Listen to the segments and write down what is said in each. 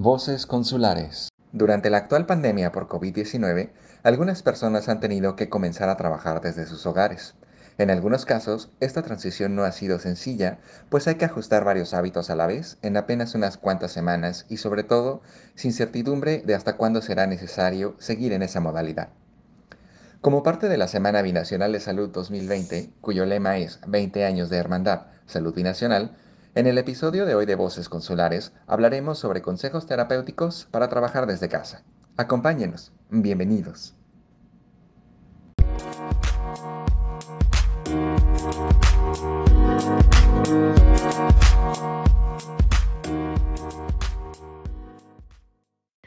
Voces Consulares. Durante la actual pandemia por COVID-19, algunas personas han tenido que comenzar a trabajar desde sus hogares. En algunos casos, esta transición no ha sido sencilla, pues hay que ajustar varios hábitos a la vez en apenas unas cuantas semanas y sobre todo, sin certidumbre de hasta cuándo será necesario seguir en esa modalidad. Como parte de la Semana Binacional de Salud 2020, cuyo lema es 20 años de hermandad, salud binacional, en el episodio de hoy de Voces Consulares hablaremos sobre consejos terapéuticos para trabajar desde casa. Acompáñenos. Bienvenidos.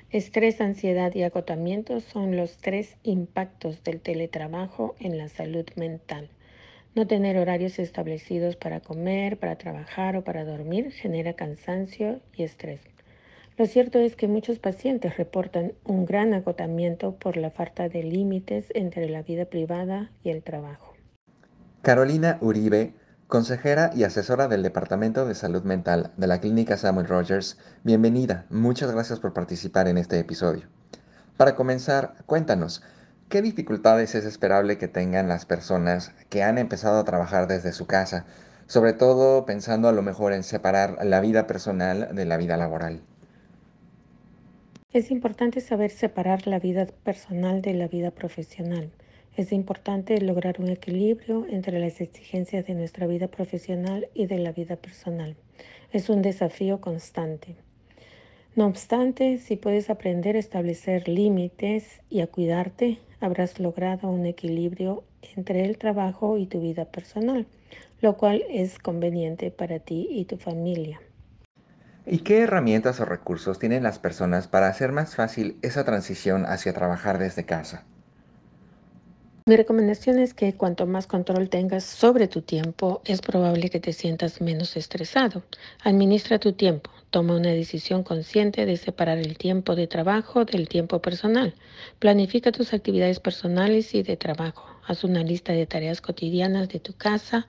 Estrés, ansiedad y agotamiento son los tres impactos del teletrabajo en la salud mental. No tener horarios establecidos para comer, para trabajar o para dormir genera cansancio y estrés. Lo cierto es que muchos pacientes reportan un gran agotamiento por la falta de límites entre la vida privada y el trabajo. Carolina Uribe, consejera y asesora del Departamento de Salud Mental de la Clínica Samuel Rogers, bienvenida. Muchas gracias por participar en este episodio. Para comenzar, cuéntanos, ¿Qué dificultades es esperable que tengan las personas que han empezado a trabajar desde su casa, sobre todo pensando a lo mejor en separar la vida personal de la vida laboral? Es importante saber separar la vida personal de la vida profesional. Es importante lograr un equilibrio entre las exigencias de nuestra vida profesional y de la vida personal. Es un desafío constante. No obstante, si puedes aprender a establecer límites y a cuidarte, habrás logrado un equilibrio entre el trabajo y tu vida personal, lo cual es conveniente para ti y tu familia. ¿Y qué herramientas o recursos tienen las personas para hacer más fácil esa transición hacia trabajar desde casa? Mi recomendación es que cuanto más control tengas sobre tu tiempo, es probable que te sientas menos estresado. Administra tu tiempo, Toma una decisión consciente de separar el tiempo de trabajo del tiempo personal. Planifica tus actividades personales y de trabajo. Haz una lista de tareas cotidianas de tu casa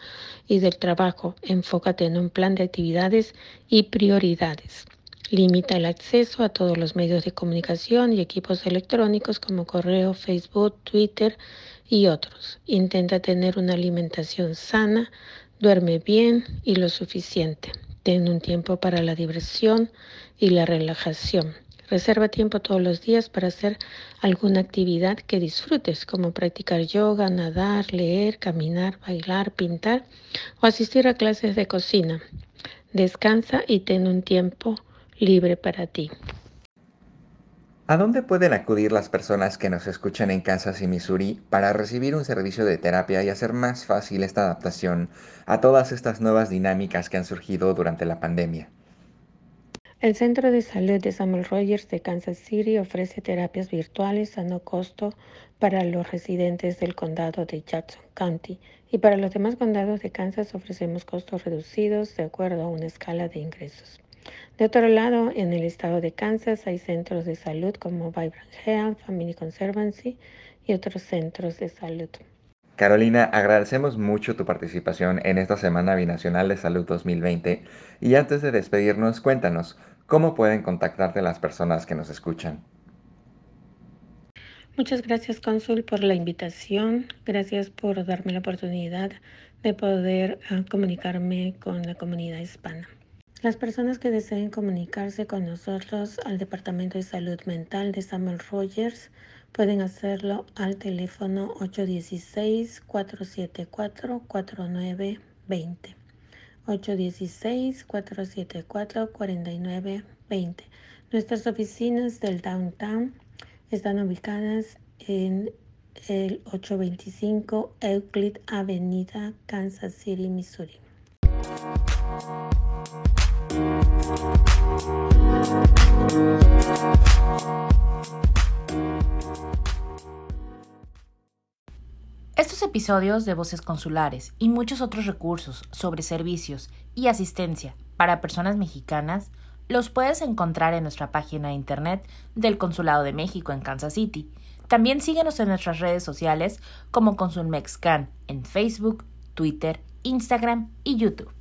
y del trabajo. Enfócate en un plan de actividades y prioridades. Limita el acceso a todos los medios de comunicación y equipos electrónicos como correo, Facebook, Twitter y otros. Intenta tener una alimentación sana, duerme bien y lo suficiente. Ten un tiempo para la diversión y la relajación. Reserva tiempo todos los días para hacer alguna actividad que disfrutes, como practicar yoga, nadar, leer, caminar, bailar, pintar o asistir a clases de cocina. Descansa y ten un tiempo libre para ti. ¿A dónde pueden acudir las personas que nos escuchan en Kansas y Missouri para recibir un servicio de terapia y hacer más fácil esta adaptación a todas estas nuevas dinámicas que han surgido durante la pandemia? El Centro de Salud de Samuel Rogers de Kansas City ofrece terapias virtuales a no costo para los residentes del condado de Jackson County y para los demás condados de Kansas ofrecemos costos reducidos de acuerdo a una escala de ingresos. De otro lado, en el estado de Kansas hay centros de salud como Vibrant Health, Family Conservancy y otros centros de salud. Carolina, agradecemos mucho tu participación en esta Semana Binacional de Salud 2020 y antes de despedirnos, cuéntanos, ¿cómo pueden contactarte las personas que nos escuchan? Muchas gracias, Cónsul, por la invitación. Gracias por darme la oportunidad de poder ah, comunicarme con la comunidad hispana. Las personas que deseen comunicarse con nosotros al Departamento de Salud Mental de Samuel Rogers pueden hacerlo al teléfono 816-474-4920. 816-474-4920. Nuestras oficinas del downtown están ubicadas en el 825 Euclid Avenida, Kansas City, Missouri. Estos episodios de Voces Consulares y muchos otros recursos sobre servicios y asistencia para personas mexicanas los puedes encontrar en nuestra página de internet del Consulado de México en Kansas City. También síguenos en nuestras redes sociales como Consul en Facebook, Twitter, Instagram y YouTube.